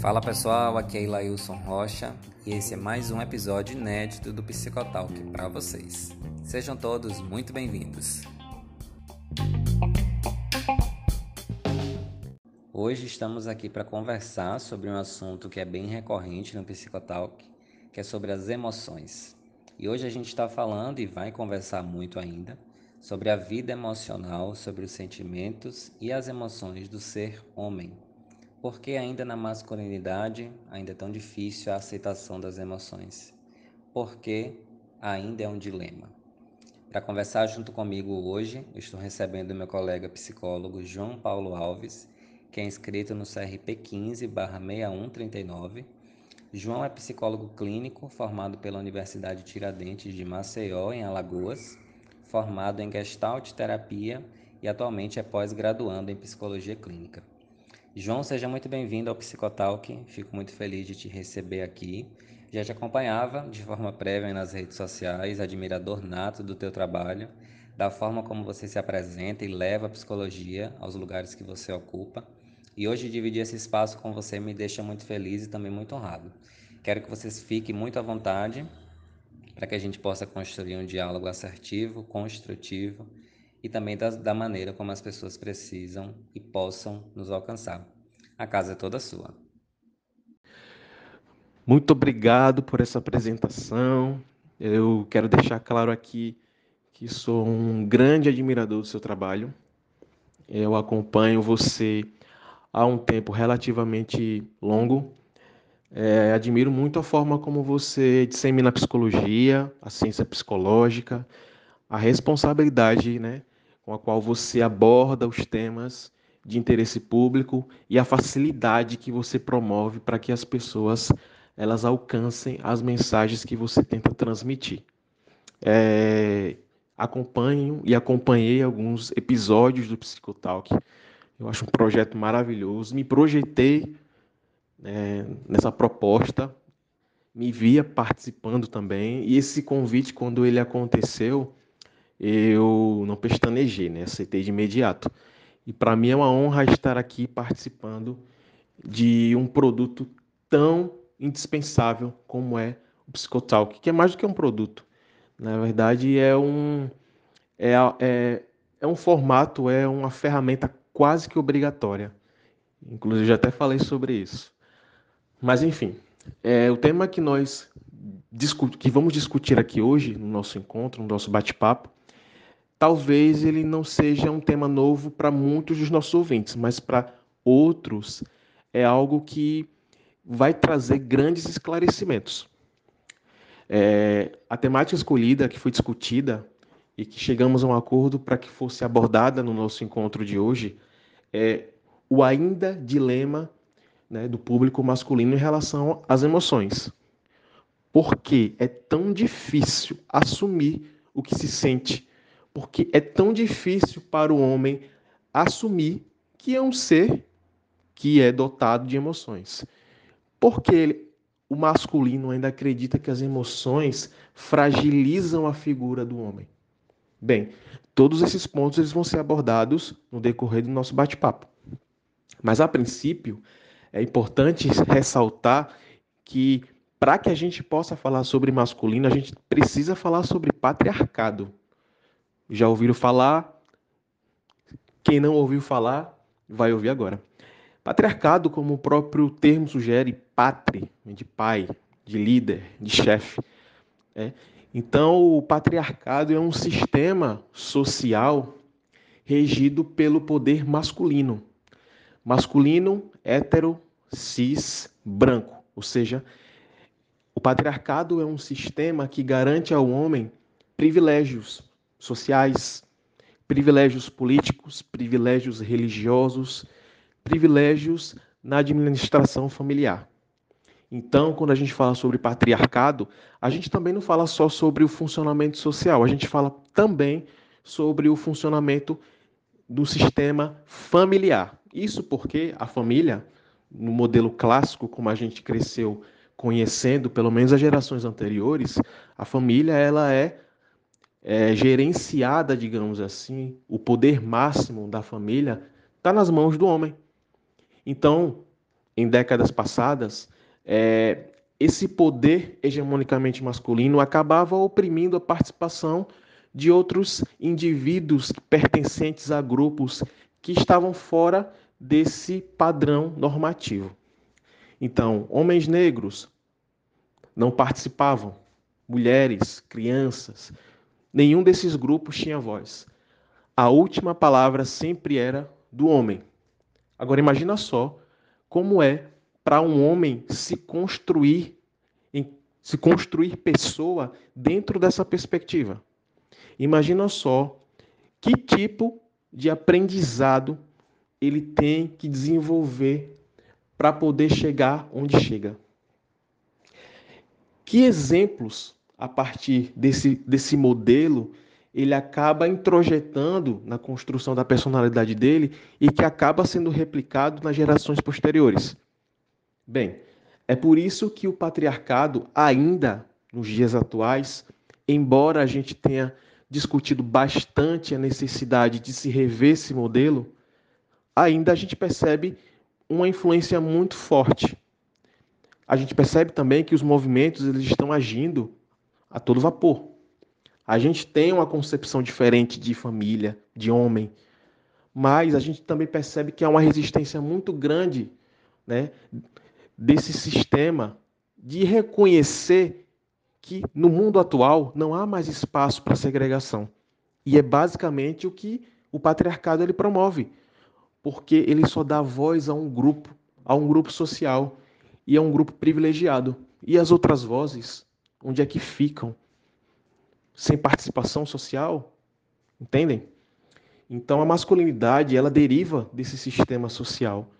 Fala pessoal, aqui é Ilailson Rocha e esse é mais um episódio inédito do Psicotalk para vocês. Sejam todos muito bem-vindos. Hoje estamos aqui para conversar sobre um assunto que é bem recorrente no Psicotalk, que é sobre as emoções. E hoje a gente está falando e vai conversar muito ainda sobre a vida emocional, sobre os sentimentos e as emoções do ser homem. Porque ainda na masculinidade ainda é tão difícil a aceitação das emoções? Porque ainda é um dilema. Para conversar junto comigo hoje, estou recebendo meu colega psicólogo João Paulo Alves, que é inscrito no CRP 15/6139. João é psicólogo clínico formado pela Universidade Tiradentes de Maceió, em Alagoas, formado em Gestalt Terapia e atualmente é pós-graduando em Psicologia Clínica. João, seja muito bem-vindo ao Psicotalk. Fico muito feliz de te receber aqui. Já te acompanhava de forma prévia nas redes sociais, admirador nato do teu trabalho, da forma como você se apresenta e leva a psicologia aos lugares que você ocupa. E hoje dividir esse espaço com você me deixa muito feliz e também muito honrado. Quero que vocês fiquem muito à vontade para que a gente possa construir um diálogo assertivo, construtivo e também da, da maneira como as pessoas precisam e possam nos alcançar. A casa é toda sua. Muito obrigado por essa apresentação. Eu quero deixar claro aqui que sou um grande admirador do seu trabalho. Eu acompanho você há um tempo relativamente longo. É, admiro muito a forma como você dissemina a psicologia, a ciência psicológica, a responsabilidade né, com a qual você aborda os temas de interesse público e a facilidade que você promove para que as pessoas elas alcancem as mensagens que você tenta transmitir. É, acompanho e acompanhei alguns episódios do Psicotalk. Eu acho um projeto maravilhoso. Me projetei é, nessa proposta, me via participando também. E esse convite, quando ele aconteceu, eu não pestanejei, né? aceitei de imediato. E para mim é uma honra estar aqui participando de um produto tão indispensável como é o Psicotalk, que é mais do que um produto. Na verdade, é um, é, é, é um formato, é uma ferramenta quase que obrigatória. Inclusive, já até falei sobre isso. Mas, enfim, é, o tema que nós que vamos discutir aqui hoje, no nosso encontro, no nosso bate-papo, talvez ele não seja um tema novo para muitos dos nossos ouvintes, mas para outros é algo que vai trazer grandes esclarecimentos. É, a temática escolhida, que foi discutida e que chegamos a um acordo para que fosse abordada no nosso encontro de hoje, é o ainda dilema né, do público masculino em relação às emoções. Por que é tão difícil assumir o que se sente? Porque é tão difícil para o homem assumir que é um ser que é dotado de emoções. Porque ele, o masculino ainda acredita que as emoções fragilizam a figura do homem. Bem, todos esses pontos eles vão ser abordados no decorrer do nosso bate-papo. Mas a princípio, é importante ressaltar que para que a gente possa falar sobre masculino, a gente precisa falar sobre patriarcado. Já ouviram falar? Quem não ouviu falar, vai ouvir agora. Patriarcado, como o próprio termo sugere, patre, de pai, de líder, de chefe. É. Então, o patriarcado é um sistema social regido pelo poder masculino. Masculino, hétero, cis, branco. Ou seja, o patriarcado é um sistema que garante ao homem privilégios sociais, privilégios políticos, privilégios religiosos, privilégios na administração familiar. Então, quando a gente fala sobre patriarcado, a gente também não fala só sobre o funcionamento social, a gente fala também sobre o funcionamento do sistema familiar. Isso porque a família, no modelo clássico, como a gente cresceu conhecendo, pelo menos as gerações anteriores, a família ela é, é gerenciada, digamos assim, o poder máximo da família está nas mãos do homem. Então, em décadas passadas, é, esse poder hegemonicamente masculino acabava oprimindo a participação de outros indivíduos pertencentes a grupos que estavam fora desse padrão normativo. Então, homens negros não participavam, mulheres, crianças, nenhum desses grupos tinha voz. A última palavra sempre era do homem. Agora imagina só como é para um homem se construir se construir pessoa dentro dessa perspectiva. Imagina só que tipo de aprendizado ele tem que desenvolver para poder chegar onde chega. Que exemplos, a partir desse, desse modelo, ele acaba introjetando na construção da personalidade dele e que acaba sendo replicado nas gerações posteriores? Bem, é por isso que o patriarcado, ainda nos dias atuais, embora a gente tenha discutido bastante a necessidade de se rever esse modelo, ainda a gente percebe uma influência muito forte. A gente percebe também que os movimentos eles estão agindo a todo vapor. A gente tem uma concepção diferente de família, de homem, mas a gente também percebe que há uma resistência muito grande né, desse sistema de reconhecer que no mundo atual não há mais espaço para segregação. E é basicamente o que o patriarcado ele promove, porque ele só dá voz a um grupo, a um grupo social e a um grupo privilegiado. E as outras vozes, onde é que ficam? Sem participação social? Entendem? Então a masculinidade, ela deriva desse sistema social,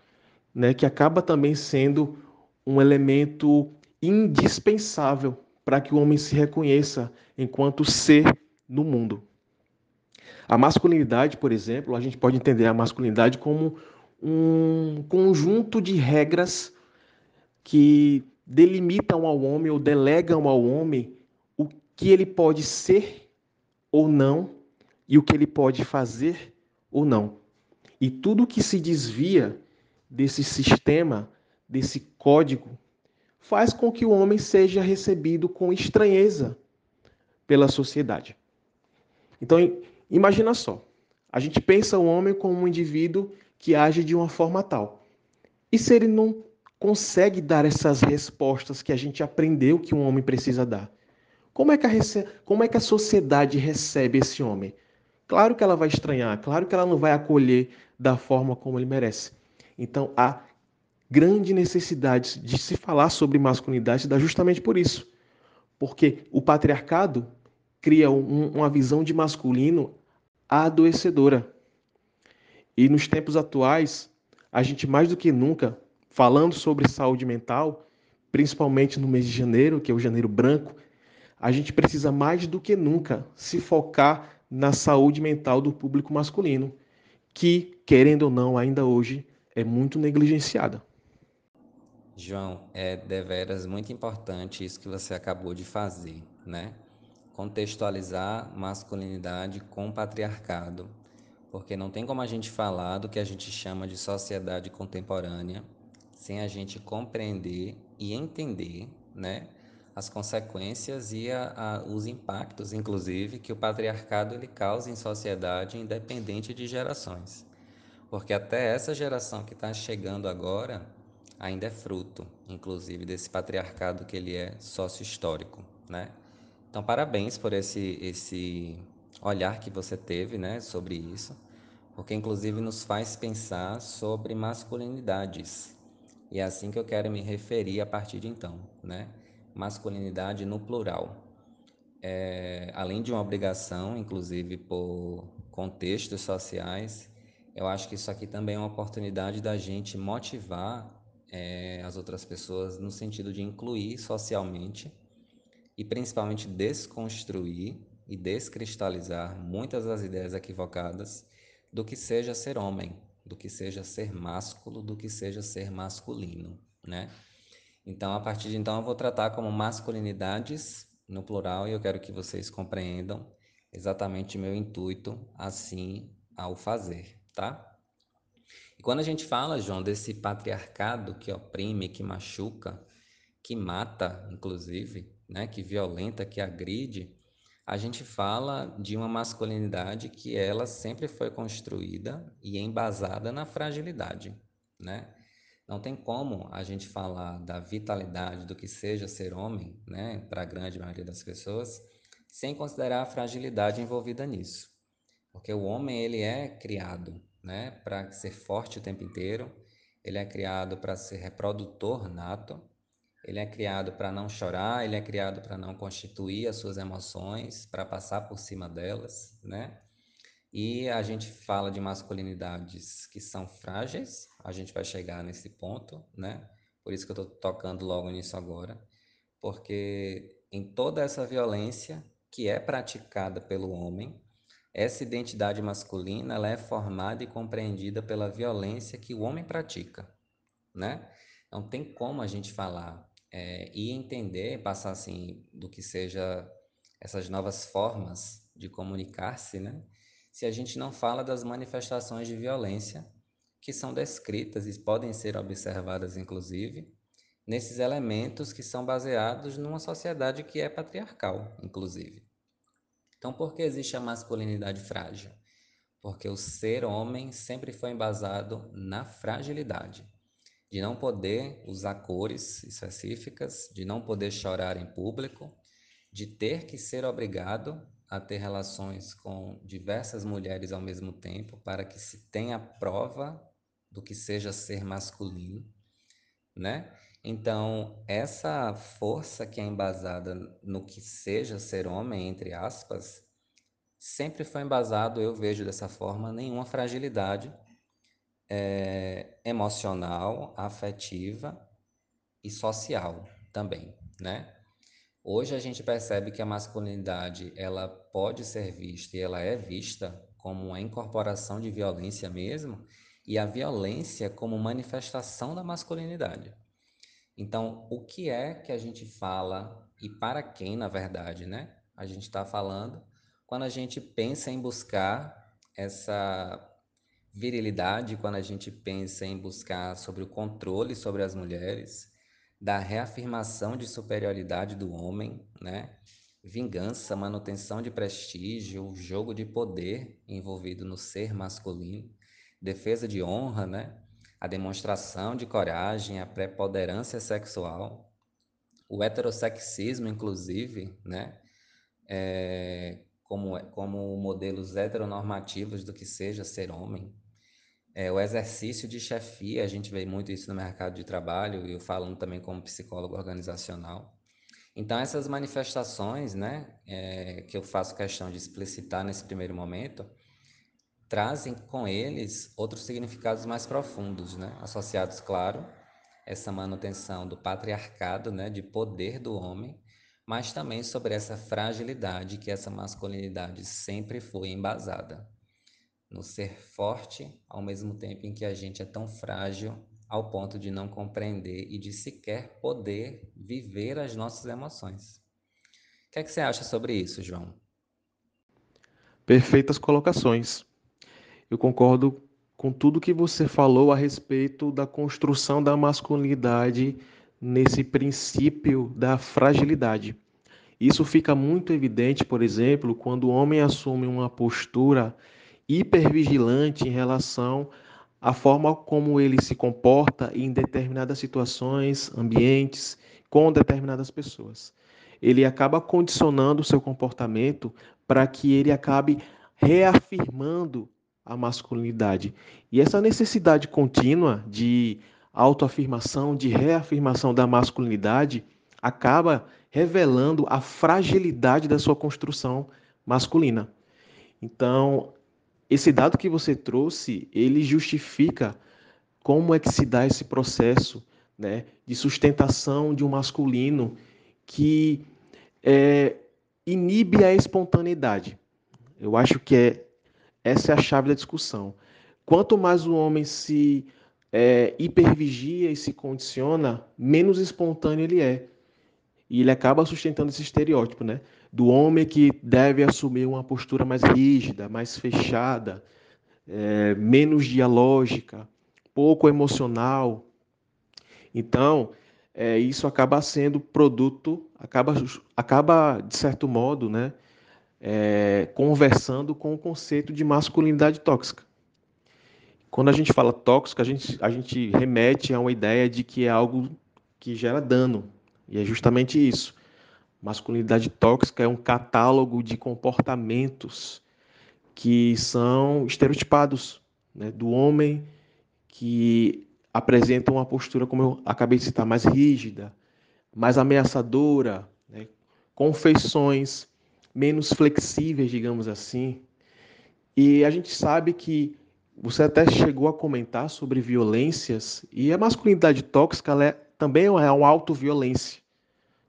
né, que acaba também sendo um elemento indispensável para que o homem se reconheça enquanto ser no mundo. A masculinidade, por exemplo, a gente pode entender a masculinidade como um conjunto de regras que delimitam ao homem ou delegam ao homem o que ele pode ser ou não e o que ele pode fazer ou não. E tudo que se desvia desse sistema desse código faz com que o homem seja recebido com estranheza pela sociedade. Então, imagina só. A gente pensa o homem como um indivíduo que age de uma forma tal. E se ele não consegue dar essas respostas que a gente aprendeu que um homem precisa dar? Como é que a, como é que a sociedade recebe esse homem? Claro que ela vai estranhar, claro que ela não vai acolher da forma como ele merece. Então, há grande necessidade de se falar sobre masculinidade dá justamente por isso. Porque o patriarcado cria um, uma visão de masculino adoecedora. E nos tempos atuais, a gente mais do que nunca, falando sobre saúde mental, principalmente no mês de janeiro, que é o janeiro branco, a gente precisa mais do que nunca se focar na saúde mental do público masculino, que, querendo ou não, ainda hoje é muito negligenciada. João, é deveras muito importante isso que você acabou de fazer, né? Contextualizar masculinidade com patriarcado, porque não tem como a gente falar do que a gente chama de sociedade contemporânea sem a gente compreender e entender, né? As consequências e a, a, os impactos, inclusive, que o patriarcado ele causa em sociedade independente de gerações. Porque até essa geração que está chegando agora, ainda é fruto, inclusive, desse patriarcado que ele é sócio-histórico, né? Então, parabéns por esse, esse olhar que você teve, né, sobre isso, porque, inclusive, nos faz pensar sobre masculinidades. E é assim que eu quero me referir a partir de então, né? Masculinidade no plural. É, além de uma obrigação, inclusive por contextos sociais, eu acho que isso aqui também é uma oportunidade da gente motivar é, as outras pessoas no sentido de incluir socialmente e principalmente desconstruir e descristalizar muitas das ideias equivocadas do que seja ser homem, do que seja ser másculo, do que seja ser masculino, né? Então, a partir de então, eu vou tratar como masculinidades no plural e eu quero que vocês compreendam exatamente meu intuito assim ao fazer, tá? E quando a gente fala, João, desse patriarcado que oprime, que machuca, que mata, inclusive, né, que violenta, que agride, a gente fala de uma masculinidade que ela sempre foi construída e embasada na fragilidade, né? Não tem como a gente falar da vitalidade do que seja ser homem, né, para a grande maioria das pessoas, sem considerar a fragilidade envolvida nisso. Porque o homem ele é criado, né, para ser forte o tempo inteiro, ele é criado para ser reprodutor nato, ele é criado para não chorar, ele é criado para não constituir as suas emoções, para passar por cima delas, né? E a gente fala de masculinidades que são frágeis, a gente vai chegar nesse ponto, né? Por isso que eu estou tocando logo nisso agora, porque em toda essa violência que é praticada pelo homem, essa identidade masculina ela é formada e compreendida pela violência que o homem pratica, né? Não tem como a gente falar é, e entender, passar assim do que seja essas novas formas de comunicar-se, né? Se a gente não fala das manifestações de violência que são descritas e podem ser observadas, inclusive, nesses elementos que são baseados numa sociedade que é patriarcal, inclusive. Então, por que existe a masculinidade frágil? Porque o ser homem sempre foi embasado na fragilidade de não poder usar cores específicas, de não poder chorar em público, de ter que ser obrigado a ter relações com diversas mulheres ao mesmo tempo para que se tenha prova do que seja ser masculino, né? Então, essa força que é embasada no que seja ser homem, entre aspas, sempre foi embasado, eu vejo dessa forma, nenhuma fragilidade é, emocional, afetiva e social também, né? Hoje a gente percebe que a masculinidade ela pode ser vista e ela é vista como uma incorporação de violência mesmo, e a violência como manifestação da masculinidade. Então, o que é que a gente fala e para quem, na verdade, né? A gente está falando quando a gente pensa em buscar essa virilidade quando a gente pensa em buscar sobre o controle sobre as mulheres, da reafirmação de superioridade do homem, né? Vingança, manutenção de prestígio, jogo de poder envolvido no ser masculino, defesa de honra, né? A demonstração de coragem, a preponderância sexual, o heterossexismo, inclusive, né? É, como, como modelos heteronormativos do que seja ser homem. É, o exercício de chefia, a gente vê muito isso no mercado de trabalho, e eu falando também como psicólogo organizacional. Então, essas manifestações, né, é, que eu faço questão de explicitar nesse primeiro momento, trazem com eles outros significados mais profundos, né, associados, claro, essa manutenção do patriarcado, né, de poder do homem, mas também sobre essa fragilidade que essa masculinidade sempre foi embasada. No ser forte, ao mesmo tempo em que a gente é tão frágil ao ponto de não compreender e de sequer poder viver as nossas emoções. O que, é que você acha sobre isso, João? Perfeitas colocações. Eu concordo com tudo que você falou a respeito da construção da masculinidade nesse princípio da fragilidade. Isso fica muito evidente, por exemplo, quando o homem assume uma postura hipervigilante em relação à forma como ele se comporta em determinadas situações, ambientes, com determinadas pessoas. Ele acaba condicionando o seu comportamento para que ele acabe reafirmando a masculinidade. E essa necessidade contínua de autoafirmação, de reafirmação da masculinidade, acaba revelando a fragilidade da sua construção masculina. Então, esse dado que você trouxe, ele justifica como é que se dá esse processo né, de sustentação de um masculino que é, inibe a espontaneidade. Eu acho que é, essa é a chave da discussão. Quanto mais o homem se é, hipervigia e se condiciona, menos espontâneo ele é. E ele acaba sustentando esse estereótipo, né? Do homem que deve assumir uma postura mais rígida, mais fechada, é, menos dialógica, pouco emocional. Então, é, isso acaba sendo produto, acaba, acaba de certo modo, né, é, conversando com o conceito de masculinidade tóxica. Quando a gente fala tóxico, a gente, a gente remete a uma ideia de que é algo que gera dano. E é justamente isso. Masculinidade tóxica é um catálogo de comportamentos que são estereotipados né, do homem que apresenta uma postura, como eu acabei de citar, mais rígida, mais ameaçadora, né, com feições menos flexíveis, digamos assim. E a gente sabe que você até chegou a comentar sobre violências e a masculinidade tóxica é, também é uma autoviolência.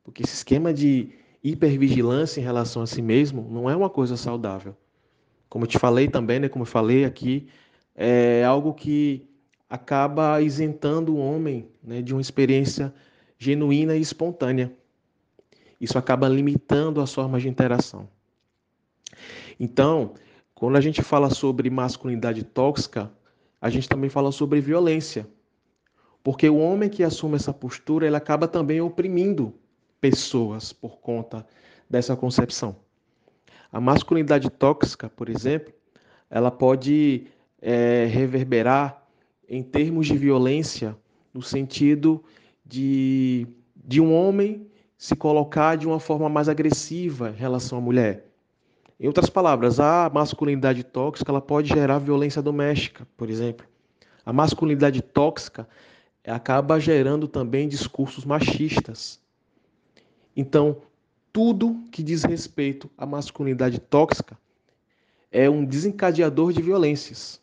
Porque esse esquema de hipervigilância em relação a si mesmo não é uma coisa saudável. Como eu te falei também, né, como eu falei aqui, é algo que acaba isentando o homem né, de uma experiência genuína e espontânea. Isso acaba limitando as formas de interação. Então, quando a gente fala sobre masculinidade tóxica, a gente também fala sobre violência. Porque o homem que assume essa postura, ele acaba também oprimindo pessoas por conta dessa concepção. A masculinidade tóxica, por exemplo, ela pode é, reverberar em termos de violência, no sentido de, de um homem se colocar de uma forma mais agressiva em relação à mulher. Em outras palavras, a masculinidade tóxica ela pode gerar violência doméstica, por exemplo. A masculinidade tóxica acaba gerando também discursos machistas. Então, tudo que diz respeito à masculinidade tóxica é um desencadeador de violências.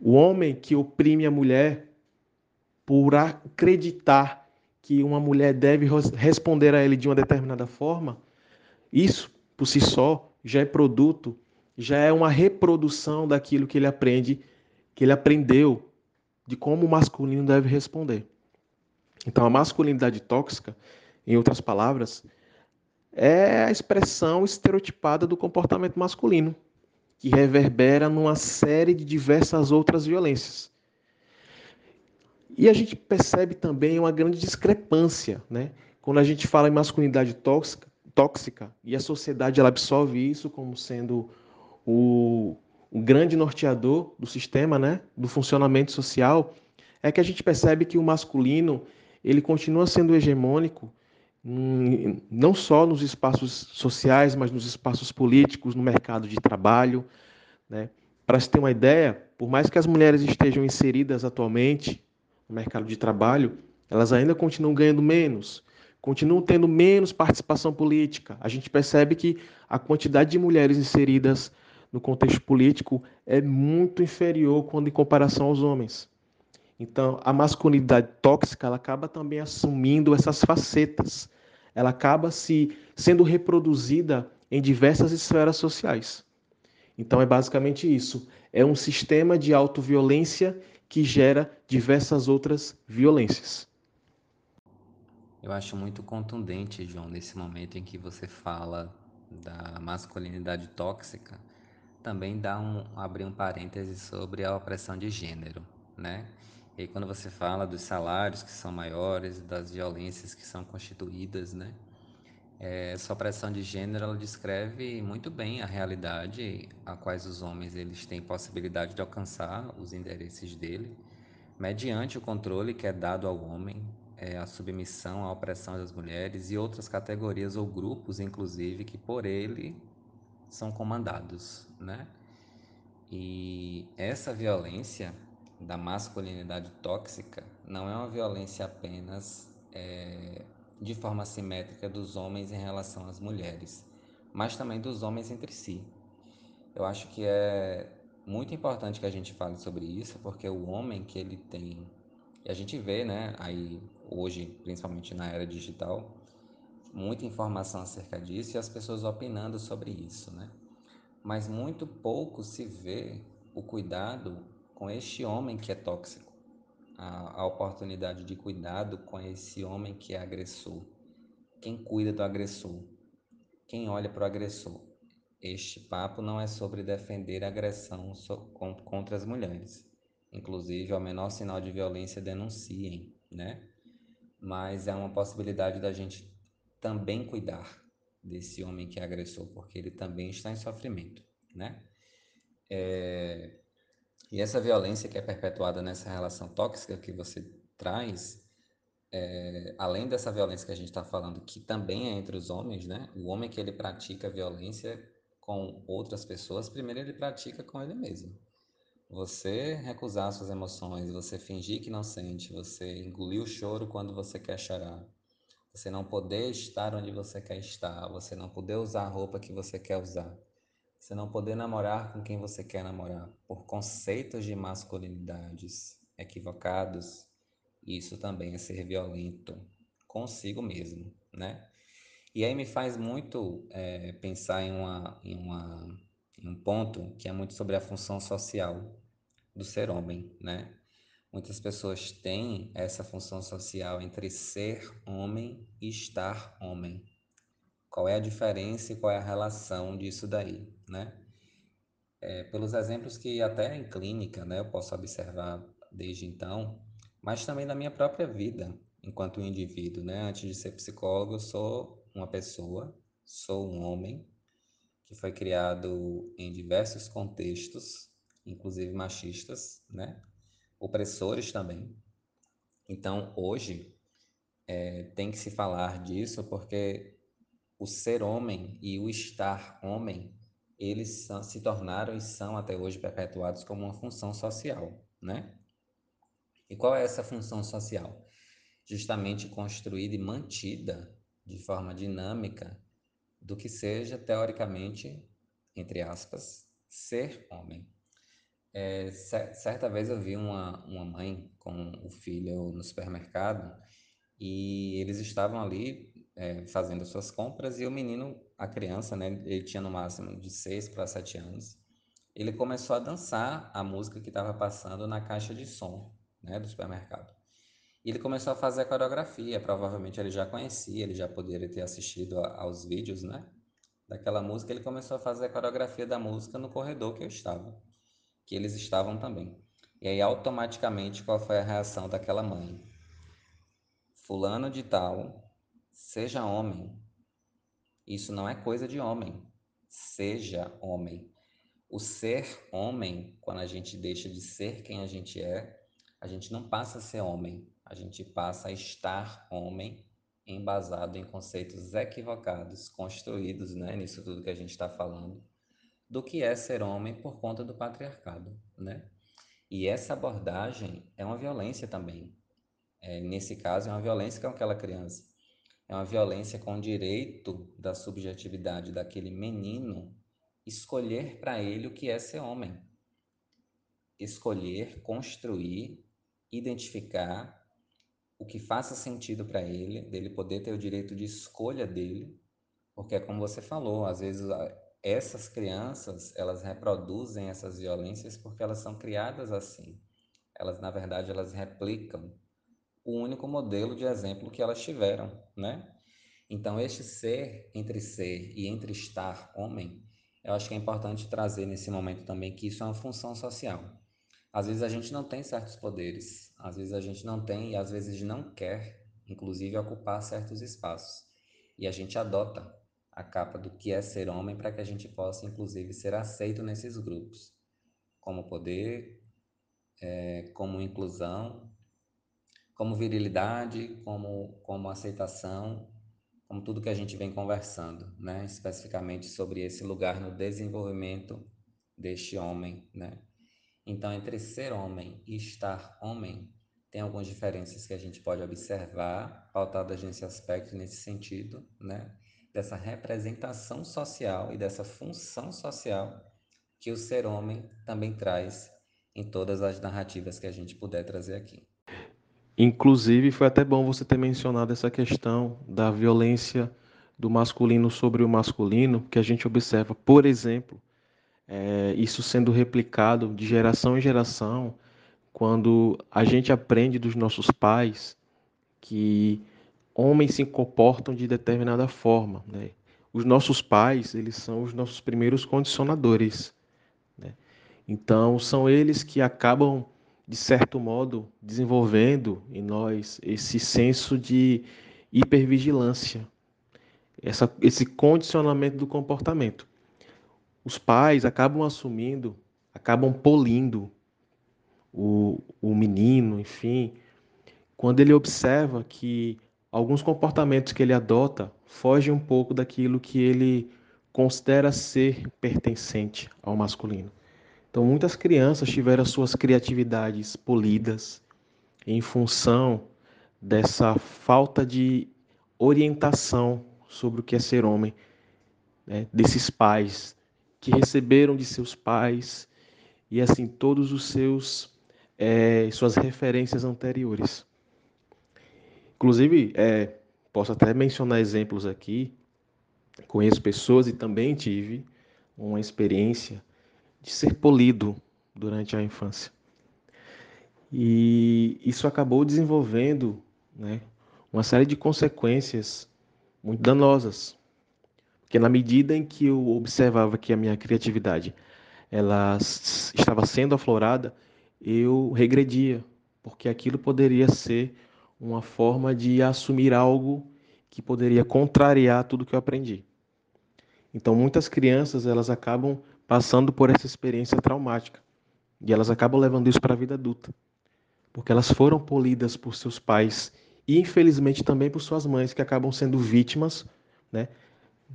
O homem que oprime a mulher por acreditar que uma mulher deve responder a ele de uma determinada forma, isso por si só já é produto, já é uma reprodução daquilo que ele aprende, que ele aprendeu de como o masculino deve responder. Então, a masculinidade tóxica, em outras palavras, é a expressão estereotipada do comportamento masculino, que reverbera numa série de diversas outras violências. E a gente percebe também uma grande discrepância, né? Quando a gente fala em masculinidade tóxica, tóxica e a sociedade ela absorve isso como sendo o, o grande norteador do sistema, né, do funcionamento social, é que a gente percebe que o masculino ele continua sendo hegemônico não só nos espaços sociais, mas nos espaços políticos, no mercado de trabalho. Né? Para se ter uma ideia, por mais que as mulheres estejam inseridas atualmente no mercado de trabalho, elas ainda continuam ganhando menos, continuam tendo menos participação política. A gente percebe que a quantidade de mulheres inseridas no contexto político é muito inferior quando em comparação aos homens. Então, a masculinidade tóxica ela acaba também assumindo essas facetas. Ela acaba se sendo reproduzida em diversas esferas sociais. Então, é basicamente isso. É um sistema de autoviolência que gera diversas outras violências. Eu acho muito contundente, João, nesse momento em que você fala da masculinidade tóxica, também dá um abrir um parêntese sobre a opressão de gênero, né? E quando você fala dos salários que são maiores, das violências que são constituídas, né? É, essa opressão de gênero ela descreve muito bem a realidade a quais os homens eles têm possibilidade de alcançar os interesses dele, mediante o controle que é dado ao homem é, a submissão à opressão das mulheres e outras categorias ou grupos, inclusive, que por ele são comandados, né? E essa violência da masculinidade tóxica não é uma violência apenas é, de forma simétrica dos homens em relação às mulheres, mas também dos homens entre si. Eu acho que é muito importante que a gente fale sobre isso, porque o homem que ele tem e a gente vê, né, aí hoje, principalmente na era digital, muita informação acerca disso e as pessoas opinando sobre isso, né? Mas muito pouco se vê o cuidado com este homem que é tóxico, a, a oportunidade de cuidado com esse homem que é agressor. Quem cuida do agressor? Quem olha para o agressor? Este papo não é sobre defender agressão contra as mulheres inclusive ao menor sinal de violência denunciem, né? Mas é uma possibilidade da gente também cuidar desse homem que é agressor, porque ele também está em sofrimento, né? É... E essa violência que é perpetuada nessa relação tóxica que você traz, é... além dessa violência que a gente está falando, que também é entre os homens, né? O homem que ele pratica violência com outras pessoas, primeiro ele pratica com ele mesmo. Você recusar suas emoções, você fingir que não sente, você engolir o choro quando você quer chorar, você não poder estar onde você quer estar, você não poder usar a roupa que você quer usar, você não poder namorar com quem você quer namorar, por conceitos de masculinidades equivocados, isso também é ser violento consigo mesmo, né? E aí me faz muito é, pensar em, uma, em, uma, em um ponto que é muito sobre a função social do ser homem, né? Muitas pessoas têm essa função social entre ser homem e estar homem. Qual é a diferença e qual é a relação disso daí, né? É, pelos exemplos que até em clínica, né, eu posso observar desde então, mas também na minha própria vida, enquanto indivíduo, né? Antes de ser psicólogo, eu sou uma pessoa, sou um homem que foi criado em diversos contextos inclusive machistas, né? Opressores também. Então, hoje, é, tem que se falar disso porque o ser homem e o estar homem, eles são, se tornaram e são até hoje perpetuados como uma função social, né? E qual é essa função social? Justamente construída e mantida de forma dinâmica do que seja, teoricamente, entre aspas, ser homem. É, certa vez eu vi uma, uma mãe com o filho no supermercado e eles estavam ali é, fazendo suas compras e o menino, a criança, né, ele tinha no máximo de 6 para 7 anos, ele começou a dançar a música que estava passando na caixa de som né, do supermercado. Ele começou a fazer a coreografia, provavelmente ele já conhecia, ele já poderia ter assistido a, aos vídeos né, daquela música, ele começou a fazer a coreografia da música no corredor que eu estava que eles estavam também. E aí, automaticamente, qual foi a reação daquela mãe? Fulano de tal, seja homem. Isso não é coisa de homem. Seja homem. O ser homem, quando a gente deixa de ser quem a gente é, a gente não passa a ser homem, a gente passa a estar homem embasado em conceitos equivocados, construídos né, nisso tudo que a gente está falando, do que é ser homem por conta do patriarcado, né? E essa abordagem é uma violência também. É, nesse caso, é uma violência com aquela criança. É uma violência com o direito da subjetividade daquele menino escolher para ele o que é ser homem. Escolher, construir, identificar o que faça sentido para ele, dele poder ter o direito de escolha dele, porque é como você falou, às vezes essas crianças, elas reproduzem essas violências porque elas são criadas assim. Elas, na verdade, elas replicam o único modelo de exemplo que elas tiveram, né? Então, este ser entre ser e entre estar homem, eu acho que é importante trazer nesse momento também que isso é uma função social. Às vezes a gente não tem certos poderes, às vezes a gente não tem e às vezes não quer, inclusive, ocupar certos espaços. E a gente adota a capa do que é ser homem para que a gente possa, inclusive, ser aceito nesses grupos, como poder, é, como inclusão, como virilidade, como, como aceitação, como tudo que a gente vem conversando, né? especificamente sobre esse lugar no desenvolvimento deste homem. Né? Então, entre ser homem e estar homem, tem algumas diferenças que a gente pode observar, pautadas nesse aspecto, nesse sentido, né? dessa representação social e dessa função social que o ser homem também traz em todas as narrativas que a gente puder trazer aqui. Inclusive, foi até bom você ter mencionado essa questão da violência do masculino sobre o masculino, que a gente observa, por exemplo, é, isso sendo replicado de geração em geração, quando a gente aprende dos nossos pais que homens se comportam de determinada forma. Né? Os nossos pais, eles são os nossos primeiros condicionadores. Né? Então, são eles que acabam de certo modo, desenvolvendo em nós esse senso de hipervigilância, essa, esse condicionamento do comportamento. Os pais acabam assumindo, acabam polindo o, o menino, enfim, quando ele observa que alguns comportamentos que ele adota fogem um pouco daquilo que ele considera ser pertencente ao masculino. Então, muitas crianças tiveram suas criatividades polidas em função dessa falta de orientação sobre o que é ser homem, né? desses pais que receberam de seus pais e assim todos os seus é, suas referências anteriores. Inclusive, é, posso até mencionar exemplos aqui. Conheço pessoas e também tive uma experiência de ser polido durante a infância. E isso acabou desenvolvendo né, uma série de consequências muito danosas. Porque na medida em que eu observava que a minha criatividade ela estava sendo aflorada, eu regredia, porque aquilo poderia ser uma forma de assumir algo que poderia contrariar tudo que eu aprendi. Então, muitas crianças elas acabam passando por essa experiência traumática. E elas acabam levando isso para a vida adulta. Porque elas foram polidas por seus pais e, infelizmente, também por suas mães, que acabam sendo vítimas né,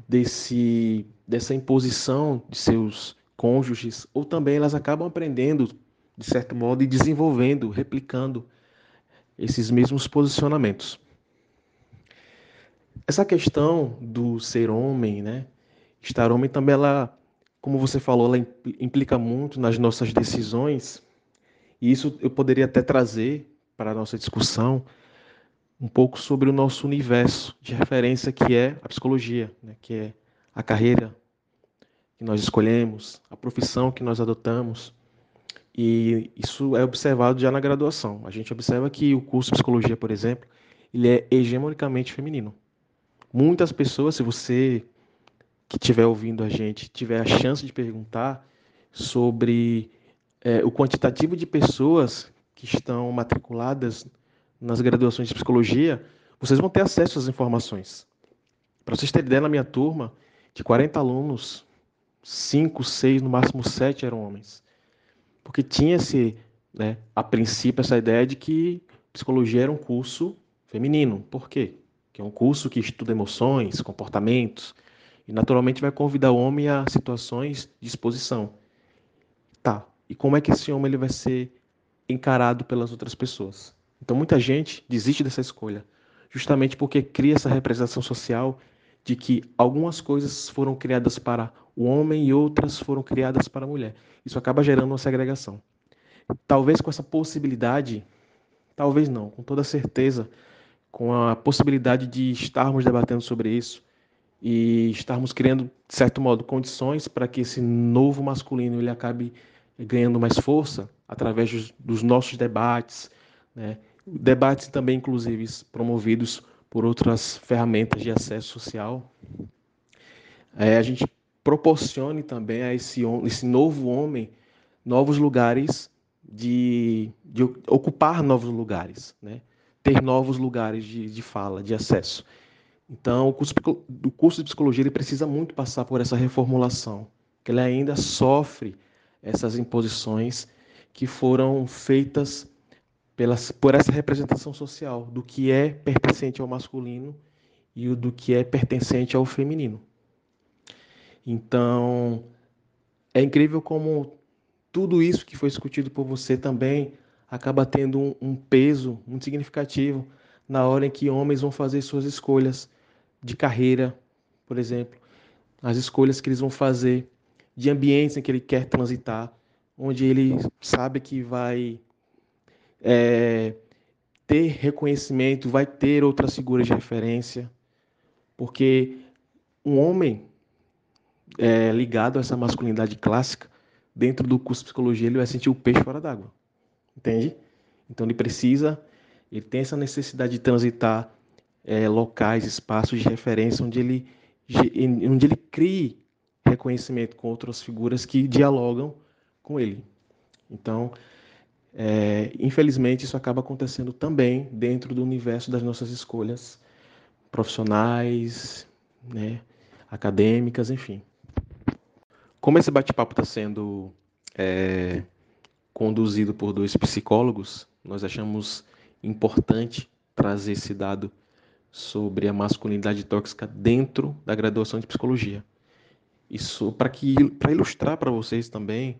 desse, dessa imposição de seus cônjuges, ou também elas acabam aprendendo, de certo modo, e desenvolvendo, replicando esses mesmos posicionamentos. Essa questão do ser homem, né, estar homem também ela como você falou, ela implica muito nas nossas decisões, e isso eu poderia até trazer para a nossa discussão um pouco sobre o nosso universo de referência que é a psicologia, né? que é a carreira que nós escolhemos, a profissão que nós adotamos. E isso é observado já na graduação. A gente observa que o curso de psicologia, por exemplo, ele é hegemonicamente feminino. Muitas pessoas, se você que estiver ouvindo a gente tiver a chance de perguntar sobre é, o quantitativo de pessoas que estão matriculadas nas graduações de psicologia, vocês vão ter acesso às informações. Para vocês terem ideia, na minha turma, de 40 alunos, 5, 6, no máximo 7 eram homens. Porque tinha-se, né, a princípio, essa ideia de que psicologia era um curso feminino. Por quê? Que é um curso que estuda emoções, comportamentos, e naturalmente vai convidar o homem a situações de exposição. Tá. E como é que esse homem ele vai ser encarado pelas outras pessoas? Então muita gente desiste dessa escolha, justamente porque cria essa representação social de que algumas coisas foram criadas para o homem e outras foram criadas para a mulher. Isso acaba gerando uma segregação. Talvez com essa possibilidade, talvez não, com toda certeza, com a possibilidade de estarmos debatendo sobre isso, e estarmos criando, de certo modo, condições para que esse novo masculino ele acabe ganhando mais força através dos nossos debates, né? debates também, inclusive, promovidos por outras ferramentas de acesso social. É, a gente proporcione também a esse, esse novo homem novos lugares de, de ocupar novos lugares, né? ter novos lugares de, de fala, de acesso. Então, o curso, o curso de psicologia ele precisa muito passar por essa reformulação, que ele ainda sofre essas imposições que foram feitas pelas, por essa representação social do que é pertencente ao masculino e do que é pertencente ao feminino. Então, é incrível como tudo isso que foi discutido por você também acaba tendo um, um peso muito significativo na hora em que homens vão fazer suas escolhas de carreira, por exemplo, as escolhas que eles vão fazer, de ambientes em que ele quer transitar, onde ele sabe que vai é, ter reconhecimento, vai ter outras figuras de referência, porque um homem é, ligado a essa masculinidade clássica, dentro do curso de psicologia, ele vai sentir o peixe fora d'água, entende? Então ele precisa, ele tem essa necessidade de transitar é, locais, espaços de referência onde ele, onde ele crie reconhecimento com outras figuras que dialogam com ele. Então, É, infelizmente, isso acaba acontecendo também dentro do universo das nossas escolhas profissionais, né, acadêmicas, enfim. Como esse bate-papo está sendo é, conduzido por dois psicólogos, nós achamos importante trazer esse dado sobre a masculinidade tóxica dentro da graduação de psicologia. Isso para que para ilustrar para vocês também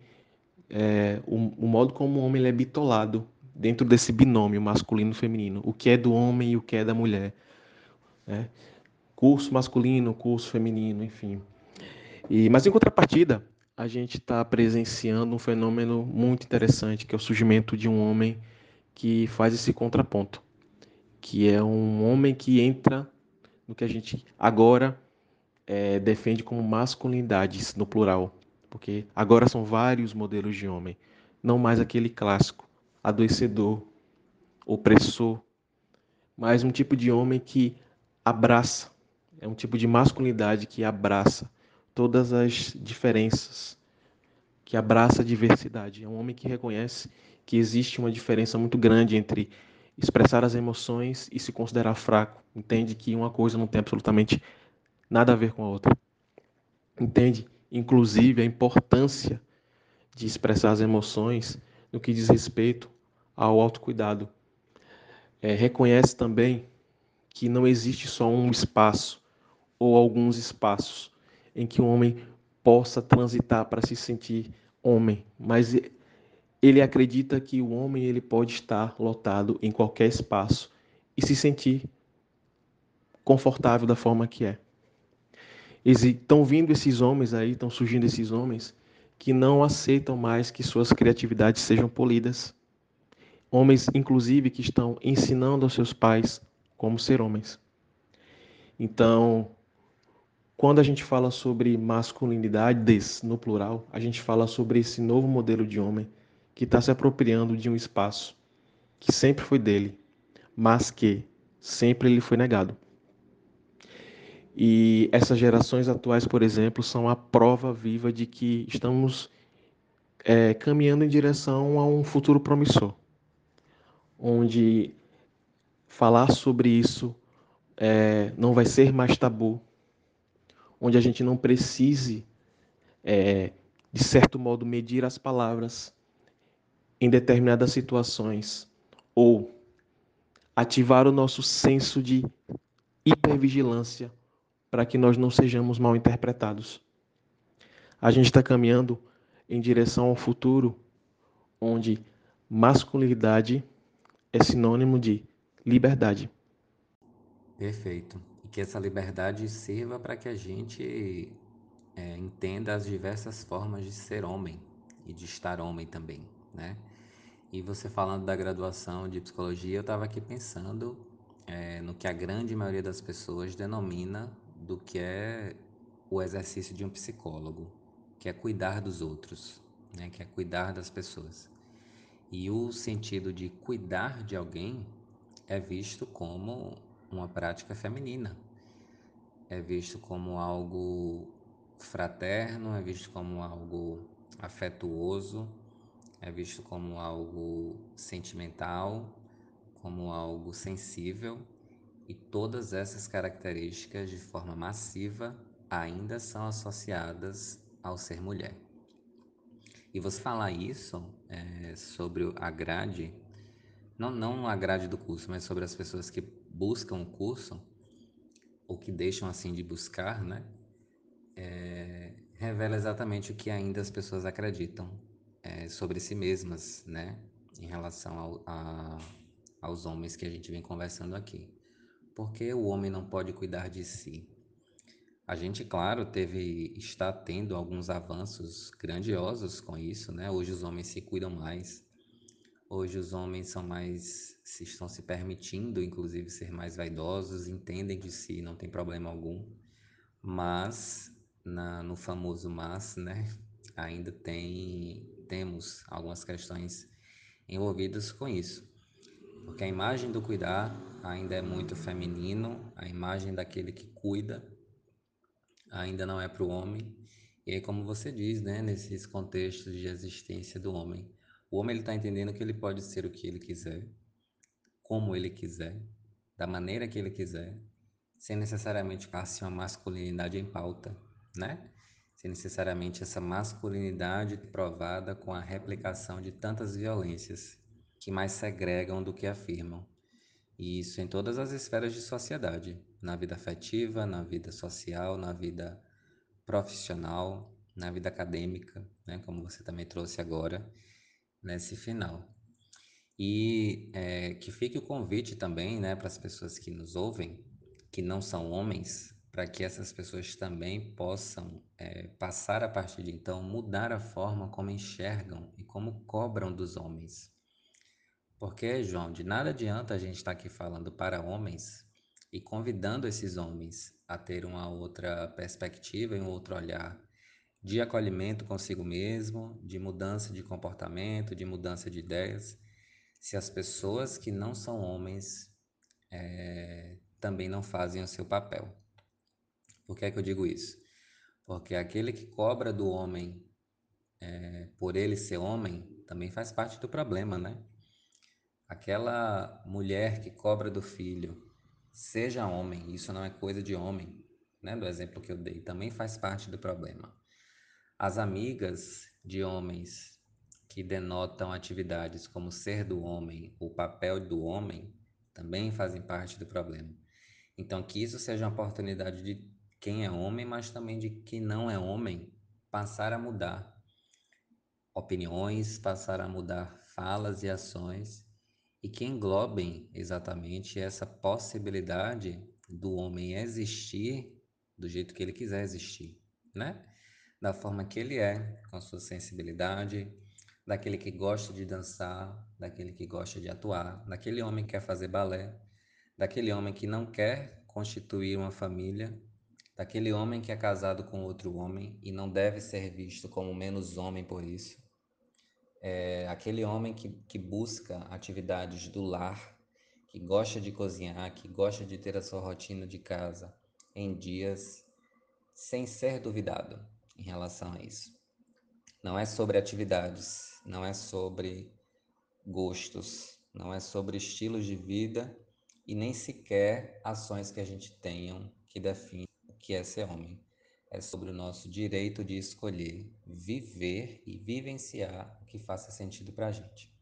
é, o, o, modo como o homem é bitolado dentro desse binômio masculino e feminino, o que é do homem e o que é da mulher. Né? Curso masculino, curso feminino, enfim. E, mas em contrapartida, a gente está presenciando um fenômeno muito interessante, que é o surgimento de um homem que faz esse contraponto, que é um homem que entra no que a gente agora é, defende como masculinidades no plural, porque agora são vários modelos de homem, não mais aquele clássico, adoecedor, opressor, mas um tipo de homem que abraça, é um tipo de masculinidade que abraça todas as diferenças, que abraça a diversidade. É um homem que reconhece que existe uma diferença muito grande entre expressar as emoções e se considerar fraco. Entende que uma coisa não tem absolutamente nada a ver com a outra. Entende, inclusive, a importância de expressar as emoções no que diz respeito ao autocuidado. É, reconhece também que não existe só um espaço ou alguns espaços em que o homem possa transitar para se sentir homem, mas ele acredita que o homem ele pode estar lotado em qualquer espaço e se sentir confortável da forma que é. Estão vindo esses homens aí, estão surgindo esses homens que não aceitam mais que suas criatividades sejam polidas. Homens, inclusive, que estão ensinando aos seus pais como ser homens. Então, quando a gente fala sobre masculinidades no plural, a gente fala sobre esse novo modelo de homem que está se apropriando de um espaço que sempre foi dele, mas que sempre lhe foi negado. E essas gerações atuais, por exemplo, são a prova viva de que estamos é, caminhando em direção a um futuro promissor, onde falar sobre isso é, não vai ser mais tabu, onde a gente não precise, é, de certo modo, medir as palavras em determinadas situações ou ativar o nosso senso de hipervigilância para que nós não sejamos mal interpretados. A gente está caminhando em direção ao futuro onde masculinidade é sinônimo de liberdade. Perfeito que essa liberdade sirva para que a gente é, entenda as diversas formas de ser homem e de estar homem também, né? E você falando da graduação de psicologia, eu estava aqui pensando é, no que a grande maioria das pessoas denomina do que é o exercício de um psicólogo, que é cuidar dos outros, né? Que é cuidar das pessoas. E o sentido de cuidar de alguém é visto como uma prática feminina, é visto como algo fraterno, é visto como algo afetuoso, é visto como algo sentimental, como algo sensível, e todas essas características, de forma massiva, ainda são associadas ao ser mulher. E você falar isso é, sobre a grade, não, não a grade do curso, mas sobre as pessoas que buscam o curso, ou que deixam assim de buscar, né? É, revela exatamente o que ainda as pessoas acreditam é, sobre si mesmas, né? Em relação ao, a, aos homens que a gente vem conversando aqui. Porque o homem não pode cuidar de si? A gente, claro, teve está tendo alguns avanços grandiosos com isso, né? Hoje os homens se cuidam mais. Hoje os homens são mais se estão se permitindo, inclusive, ser mais vaidosos, entendem de si, não tem problema algum. Mas na, no famoso mas, né, ainda tem temos algumas questões envolvidas com isso. Porque a imagem do cuidar ainda é muito feminino, a imagem daquele que cuida ainda não é para o homem. E aí, como você diz, né, nesses contextos de existência do homem, O homem está entendendo que ele pode ser o que ele quiser, como ele quiser, da maneira que ele quiser, sem necessariamente passe uma masculinidade em pauta, né? Sem necessariamente essa masculinidade provada com a replicação de tantas violências que mais segregam do que afirmam. E isso em todas as esferas de sociedade, na vida afetiva, na vida social, na vida profissional, na vida acadêmica, né, como você também trouxe agora nesse final. E é, que fique o convite também né, para as pessoas que nos ouvem, que não são homens, para que essas pessoas também possam é, passar a partir de então mudar a forma como enxergam e como cobram dos homens. Porque, João, de nada adianta a gente estar aqui falando para homens e convidando esses homens a ter uma outra perspectiva e um outro olhar de acolhimento consigo mesmo, de mudança de comportamento, de mudança de ideias, se as pessoas que não são homens é, também não fazem o seu papel. Por que é que eu digo isso? Porque aquele que cobra do homem é, por ele ser homem também faz parte do problema, né? Aquela mulher que cobra do filho, seja homem, isso não é coisa de homem, né? Do exemplo que eu dei, também faz parte do problema. As amigas de homens que denotam atividades como ser do homem, o papel do homem, também fazem parte do problema. Então, que isso seja uma oportunidade de quem é homem, mas também de quem não é homem, passar a mudar opiniões, passar a mudar falas e ações e que englobem exatamente essa possibilidade do homem existir do jeito que ele quiser existir, né? da forma que ele é, com a sua sensibilidade, daquele que gosta de dançar, daquele que gosta de atuar, daquele homem que quer fazer balé, daquele homem que não quer constituir uma família, daquele homem que é casado com outro homem e não deve ser visto como menos homem por isso, é aquele homem que, que busca atividades do lar, que gosta de cozinhar, que gosta de ter a sua rotina de casa em dias sem ser duvidado em relação a isso. Não é sobre atividades, não é sobre gostos, não é sobre estilos de vida e nem sequer ações que a gente tenham que definem que é ser homem. É sobre o nosso direito de escolher viver e vivenciar o que faça sentido para a gente.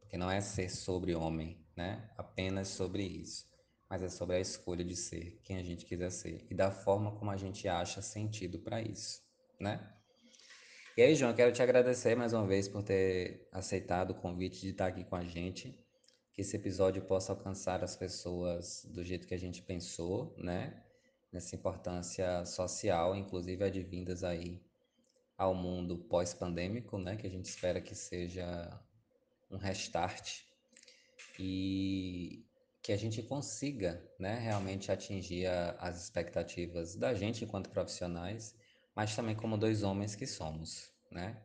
Porque não é ser sobre homem, né? Apenas sobre isso. Mas é sobre a escolha de ser quem a gente quiser ser e da forma como a gente acha sentido para isso né? E aí, João, quero te agradecer mais uma vez por ter aceitado o convite de estar aqui com a gente. Que esse episódio possa alcançar as pessoas do jeito que a gente pensou, né? Nessa importância social, inclusive advindas aí ao mundo pós-pandêmico, né? Que a gente espera que seja um restart e que a gente consiga, né? Realmente atingir as expectativas da gente enquanto profissionais mas também como dois homens que somos, né?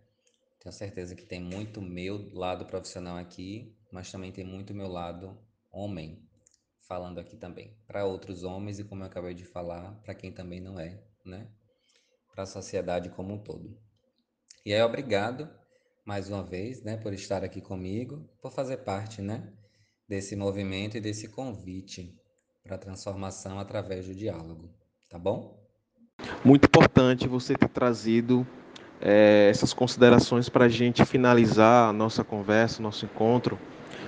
Tenho certeza que tem muito meu lado profissional aqui, mas também tem muito meu lado homem falando aqui também, para outros homens e como eu acabei de falar, para quem também não é, né? Para a sociedade como um todo. E aí, obrigado mais uma vez, né, por estar aqui comigo, por fazer parte, né, desse movimento e desse convite para a transformação através do diálogo, tá bom? muito importante você ter trazido é, essas considerações para a gente finalizar a nossa conversa, nosso encontro,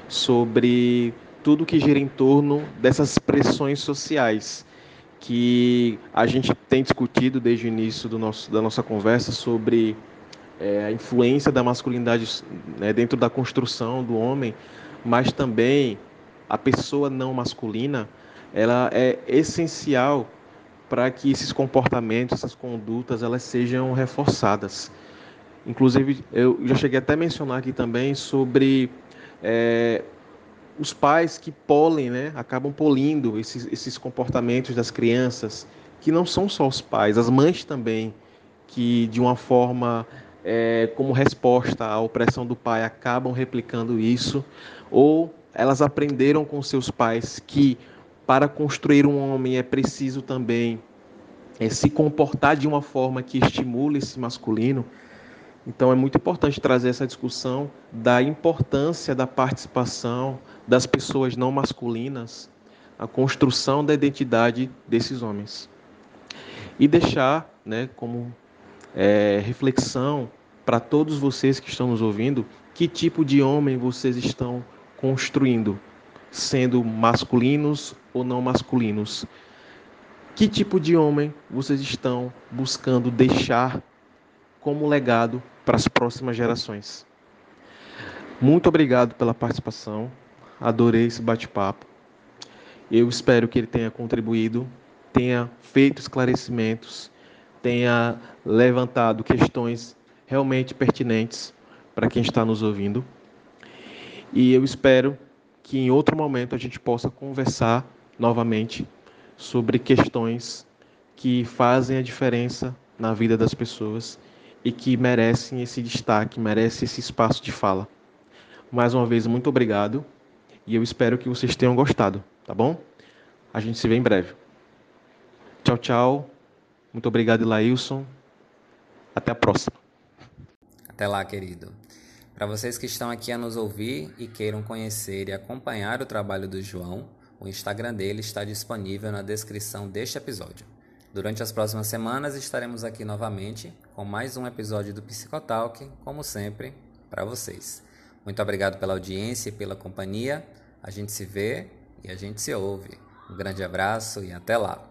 sobre tudo que gira em torno dessas pressões sociais que a gente tem discutido desde o início nosso, da nossa conversa sobre é, a influência da masculinidade né, dentro da construção do homem, mas também a pessoa não masculina, ela é essencial para que esses comportamentos, essas condutas, elas sejam reforçadas. Inclusive, eu já cheguei até a mencionar aqui também sobre é, os pais que polem, né, acabam polindo esses, esses comportamentos das crianças, que não são só os pais, as mães também, que de uma forma é, como resposta à opressão do pai acabam replicando isso, ou elas aprenderam com seus pais que para construir um homem é preciso também é, se comportar de uma forma que estimule esse masculino. Então é muito importante trazer essa discussão da importância da participação das pessoas não masculinas, a construção da identidade desses homens. E deixar, né, como é, reflexão para todos vocês que estão nos ouvindo, que tipo de homem vocês estão construindo, sendo masculinos ou não masculinos. Que tipo de homem vocês estão buscando deixar como legado para as próximas gerações? Muito obrigado pela participação. Adorei esse bate-papo. Eu espero que ele tenha contribuído, tenha feito esclarecimentos, tenha levantado questões realmente pertinentes para quem está nos ouvindo. E eu espero que em outro momento a gente possa conversar novamente sobre questões que fazem a diferença na vida das pessoas e que merecem esse destaque, merecem esse espaço de fala. Mais uma vez, muito obrigado e eu espero que vocês tenham gostado, tá bom? A gente se vê em breve. Tchau, tchau. Muito obrigado, Ilailson. Até a próxima. Até lá, querido. Para vocês que estão aqui a nos ouvir e queiram conhecer e acompanhar o trabalho do João, o Instagram dele está disponível na descrição deste episódio. Durante as próximas semanas estaremos aqui novamente com mais um episódio do Psicotalk, como sempre, para vocês. Muito obrigado pela audiência e pela companhia. A gente se vê e a gente se ouve. Um grande abraço e até lá!